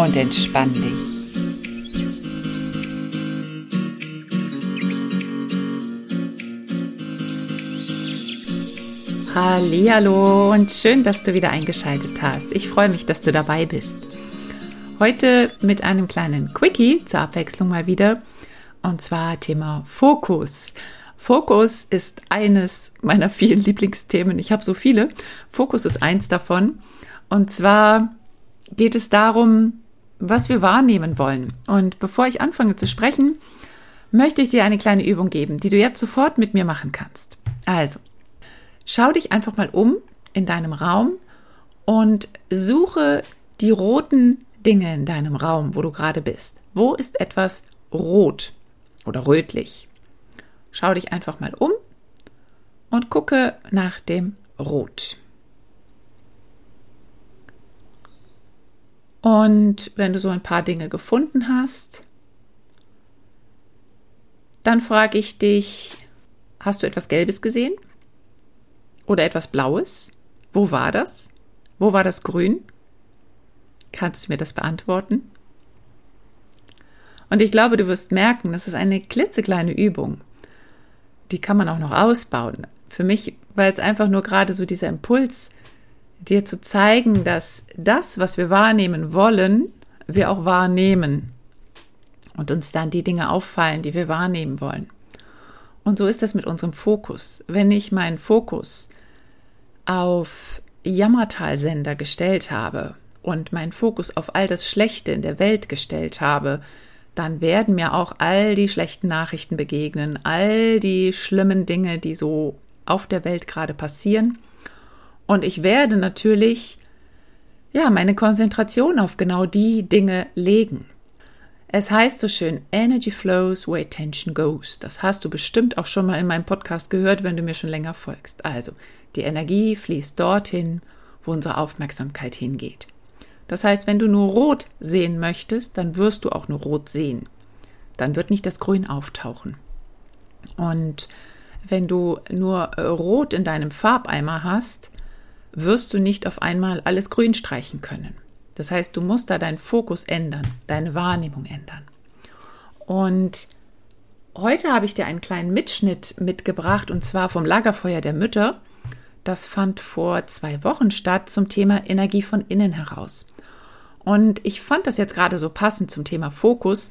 und entspann dich. Hallo und schön, dass du wieder eingeschaltet hast. Ich freue mich, dass du dabei bist. Heute mit einem kleinen Quickie zur Abwechslung mal wieder und zwar Thema Fokus. Fokus ist eines meiner vielen Lieblingsthemen. Ich habe so viele. Fokus ist eins davon. Und zwar geht es darum, was wir wahrnehmen wollen. Und bevor ich anfange zu sprechen, möchte ich dir eine kleine Übung geben, die du jetzt sofort mit mir machen kannst. Also, schau dich einfach mal um in deinem Raum und suche die roten Dinge in deinem Raum, wo du gerade bist. Wo ist etwas rot oder rötlich? Schau dich einfach mal um und gucke nach dem Rot. Und wenn du so ein paar Dinge gefunden hast, dann frage ich dich, hast du etwas Gelbes gesehen? Oder etwas Blaues? Wo war das? Wo war das Grün? Kannst du mir das beantworten? Und ich glaube, du wirst merken, das ist eine klitzekleine Übung. Die kann man auch noch ausbauen. Für mich war jetzt einfach nur gerade so dieser Impuls, dir zu zeigen, dass das, was wir wahrnehmen wollen, wir auch wahrnehmen und uns dann die Dinge auffallen, die wir wahrnehmen wollen. Und so ist das mit unserem Fokus. Wenn ich meinen Fokus auf Jammertalsender gestellt habe und meinen Fokus auf all das Schlechte in der Welt gestellt habe, dann werden mir auch all die schlechten Nachrichten begegnen, all die schlimmen Dinge, die so auf der Welt gerade passieren. Und ich werde natürlich, ja, meine Konzentration auf genau die Dinge legen. Es heißt so schön, Energy flows where attention goes. Das hast du bestimmt auch schon mal in meinem Podcast gehört, wenn du mir schon länger folgst. Also, die Energie fließt dorthin, wo unsere Aufmerksamkeit hingeht. Das heißt, wenn du nur rot sehen möchtest, dann wirst du auch nur rot sehen. Dann wird nicht das Grün auftauchen. Und wenn du nur rot in deinem Farbeimer hast, wirst du nicht auf einmal alles grün streichen können. Das heißt, du musst da deinen Fokus ändern, deine Wahrnehmung ändern. Und heute habe ich dir einen kleinen Mitschnitt mitgebracht und zwar vom Lagerfeuer der Mütter. Das fand vor zwei Wochen statt zum Thema Energie von innen heraus. Und ich fand das jetzt gerade so passend zum Thema Fokus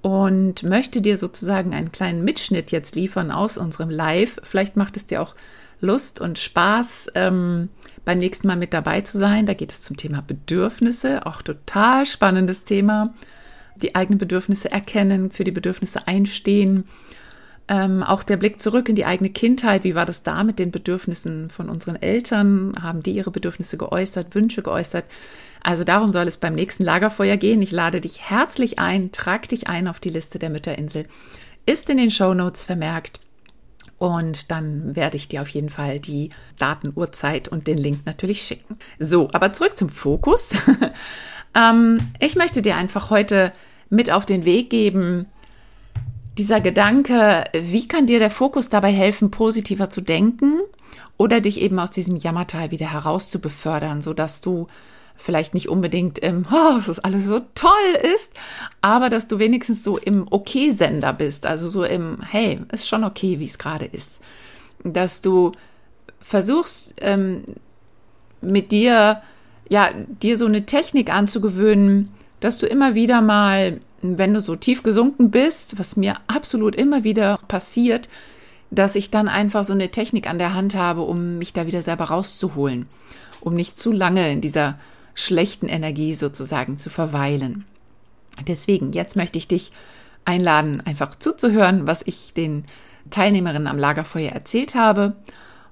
und möchte dir sozusagen einen kleinen Mitschnitt jetzt liefern aus unserem Live. Vielleicht macht es dir auch Lust und Spaß, ähm, beim nächsten Mal mit dabei zu sein. Da geht es zum Thema Bedürfnisse, auch total spannendes Thema. Die eigenen Bedürfnisse erkennen, für die Bedürfnisse einstehen. Ähm, auch der Blick zurück in die eigene Kindheit. Wie war das da mit den Bedürfnissen von unseren Eltern? Haben die ihre Bedürfnisse geäußert, Wünsche geäußert? Also darum soll es beim nächsten Lagerfeuer gehen. Ich lade dich herzlich ein, trag dich ein auf die Liste der Mütterinsel. Ist in den Show Notes vermerkt. Und dann werde ich dir auf jeden Fall die Daten, Uhrzeit und den Link natürlich schicken. So, aber zurück zum Fokus. ähm, ich möchte dir einfach heute mit auf den Weg geben, dieser Gedanke, wie kann dir der Fokus dabei helfen, positiver zu denken oder dich eben aus diesem Jammertal wieder heraus zu befördern, sodass du vielleicht nicht unbedingt im, oh, dass alles so toll ist, aber dass du wenigstens so im Okay-Sender bist, also so im, hey, ist schon okay, wie es gerade ist. Dass du versuchst, ähm, mit dir, ja, dir so eine Technik anzugewöhnen, dass du immer wieder mal, wenn du so tief gesunken bist, was mir absolut immer wieder passiert, dass ich dann einfach so eine Technik an der Hand habe, um mich da wieder selber rauszuholen, um nicht zu lange in dieser schlechten Energie sozusagen zu verweilen. Deswegen, jetzt möchte ich dich einladen, einfach zuzuhören, was ich den Teilnehmerinnen am Lagerfeuer erzählt habe.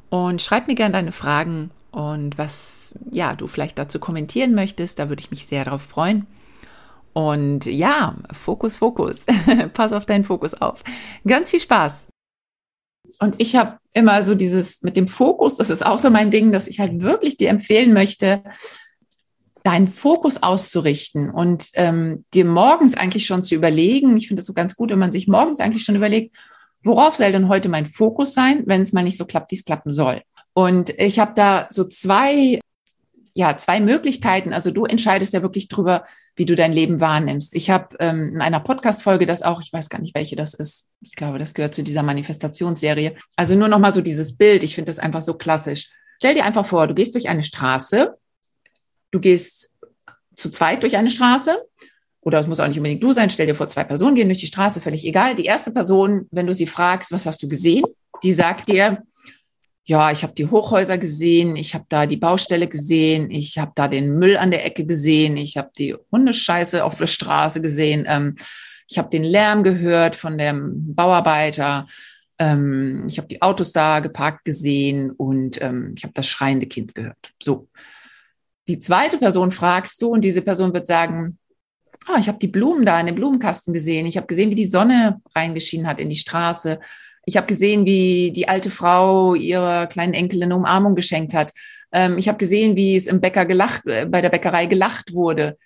Und schreib mir gerne deine Fragen und was ja du vielleicht dazu kommentieren möchtest. Da würde ich mich sehr darauf freuen. Und ja, Fokus, Fokus. Pass auf deinen Fokus auf. Ganz viel Spaß. Und ich habe immer so dieses mit dem Fokus, das ist auch so mein Ding, dass ich halt wirklich dir empfehlen möchte, deinen Fokus auszurichten und ähm, dir morgens eigentlich schon zu überlegen. Ich finde es so ganz gut, wenn man sich morgens eigentlich schon überlegt, worauf soll denn heute mein Fokus sein, wenn es mal nicht so klappt, wie es klappen soll. Und ich habe da so zwei, ja, zwei Möglichkeiten. Also du entscheidest ja wirklich drüber, wie du dein Leben wahrnimmst. Ich habe ähm, in einer Podcast-Folge das auch, ich weiß gar nicht, welche das ist. Ich glaube, das gehört zu dieser Manifestationsserie. Also nur noch mal so dieses Bild. Ich finde das einfach so klassisch. Stell dir einfach vor, du gehst durch eine Straße du gehst zu zweit durch eine Straße. Oder es muss auch nicht unbedingt du sein, stell dir vor, zwei Personen gehen durch die Straße, völlig egal. Die erste Person, wenn du sie fragst, was hast du gesehen, die sagt dir, ja, ich habe die Hochhäuser gesehen, ich habe da die Baustelle gesehen, ich habe da den Müll an der Ecke gesehen, ich habe die Hundescheiße auf der Straße gesehen, ähm, ich habe den Lärm gehört von dem Bauarbeiter, ähm, ich habe die Autos da geparkt gesehen. Und ähm, ich habe das schreiende Kind gehört. So, die zweite Person fragst du und diese Person wird sagen, ah, ich habe die Blumen da in dem Blumenkasten gesehen. Ich habe gesehen, wie die Sonne reingeschienen hat in die Straße. Ich habe gesehen, wie die alte Frau ihrer kleinen Enkelin eine Umarmung geschenkt hat. Ähm, ich habe gesehen, wie es im Bäcker gelacht, äh, bei der Bäckerei gelacht wurde.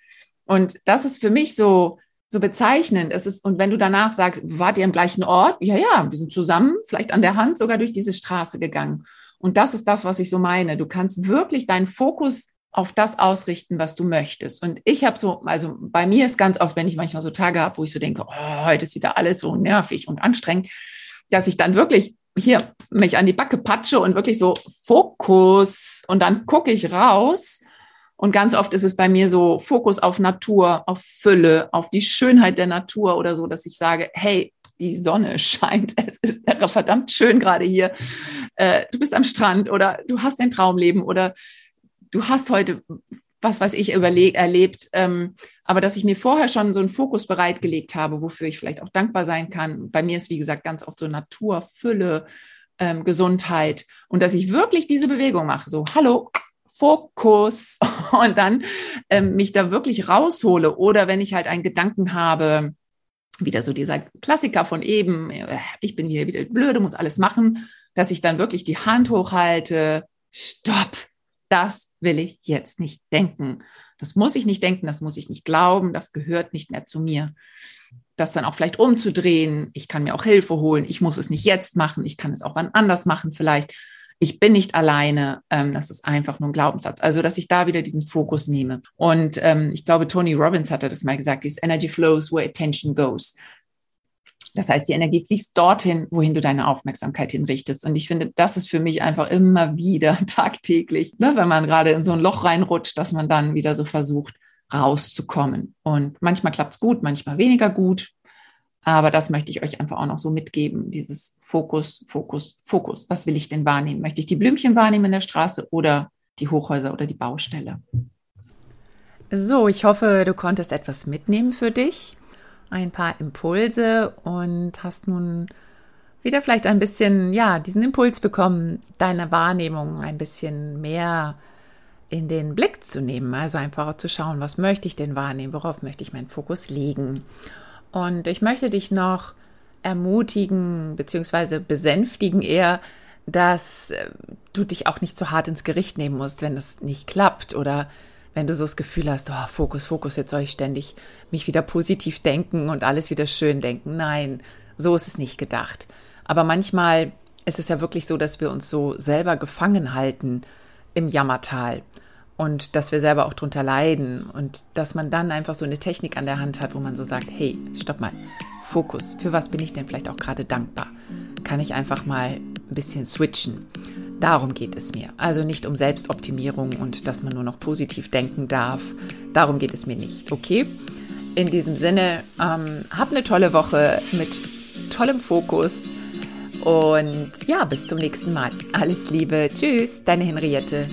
Und das ist für mich so, so bezeichnend. Es ist, und wenn du danach sagst, wart ihr am gleichen Ort? Ja, ja, wir sind zusammen, vielleicht an der Hand sogar durch diese Straße gegangen. Und das ist das, was ich so meine. Du kannst wirklich deinen Fokus auf das ausrichten, was du möchtest. Und ich habe so, also bei mir ist ganz oft, wenn ich manchmal so Tage habe, wo ich so denke, oh, heute ist wieder alles so nervig und anstrengend, dass ich dann wirklich hier mich an die Backe patsche und wirklich so Fokus und dann gucke ich raus. Und ganz oft ist es bei mir so Fokus auf Natur, auf Fülle, auf die Schönheit der Natur oder so, dass ich sage, hey, die Sonne scheint, es ist verdammt schön gerade hier. Äh, du bist am Strand oder du hast ein Traumleben oder du hast heute, was weiß ich, überlegt, erlebt, ähm, aber dass ich mir vorher schon so einen Fokus bereitgelegt habe, wofür ich vielleicht auch dankbar sein kann. Bei mir ist, wie gesagt, ganz oft so Natur, Fülle, ähm, Gesundheit. Und dass ich wirklich diese Bewegung mache, so, hallo, Fokus. Und dann ähm, mich da wirklich raushole. Oder wenn ich halt einen Gedanken habe, wieder so dieser Klassiker von eben, äh, ich bin wieder, wieder blöde, muss alles machen, dass ich dann wirklich die Hand hochhalte, stopp, das will ich jetzt nicht denken. Das muss ich nicht denken, das muss ich nicht glauben, das gehört nicht mehr zu mir. Das dann auch vielleicht umzudrehen, ich kann mir auch Hilfe holen, ich muss es nicht jetzt machen, ich kann es auch wann anders machen vielleicht. Ich bin nicht alleine, ähm, das ist einfach nur ein Glaubenssatz. Also, dass ich da wieder diesen Fokus nehme. Und ähm, ich glaube, Tony Robbins hatte das mal gesagt, dieses Energy flows where attention goes. Das heißt, die Energie fließt dorthin, wohin du deine Aufmerksamkeit hinrichtest. Und ich finde, das ist für mich einfach immer wieder tagtäglich, ne, wenn man gerade in so ein Loch reinrutscht, dass man dann wieder so versucht, rauszukommen. Und manchmal klappt es gut, manchmal weniger gut. Aber das möchte ich euch einfach auch noch so mitgeben, dieses Fokus, Fokus, Fokus. Was will ich denn wahrnehmen? Möchte ich die Blümchen wahrnehmen in der Straße oder die Hochhäuser oder die Baustelle? So, ich hoffe, du konntest etwas mitnehmen für dich ein paar Impulse und hast nun wieder vielleicht ein bisschen, ja, diesen Impuls bekommen, deine Wahrnehmung ein bisschen mehr in den Blick zu nehmen. Also einfach zu schauen, was möchte ich denn wahrnehmen, worauf möchte ich meinen Fokus legen. Und ich möchte dich noch ermutigen, beziehungsweise besänftigen eher, dass äh, du dich auch nicht zu hart ins Gericht nehmen musst, wenn es nicht klappt oder wenn du so das Gefühl hast, oh, Fokus, Fokus, jetzt soll ich ständig mich wieder positiv denken und alles wieder schön denken. Nein, so ist es nicht gedacht. Aber manchmal ist es ja wirklich so, dass wir uns so selber gefangen halten im Jammertal und dass wir selber auch drunter leiden und dass man dann einfach so eine Technik an der Hand hat, wo man so sagt, hey, stopp mal, Fokus, für was bin ich denn vielleicht auch gerade dankbar? Kann ich einfach mal ein bisschen switchen? Darum geht es mir. Also nicht um Selbstoptimierung und dass man nur noch positiv denken darf. Darum geht es mir nicht, okay? In diesem Sinne, ähm, hab eine tolle Woche mit tollem Fokus und ja, bis zum nächsten Mal. Alles Liebe. Tschüss, deine Henriette.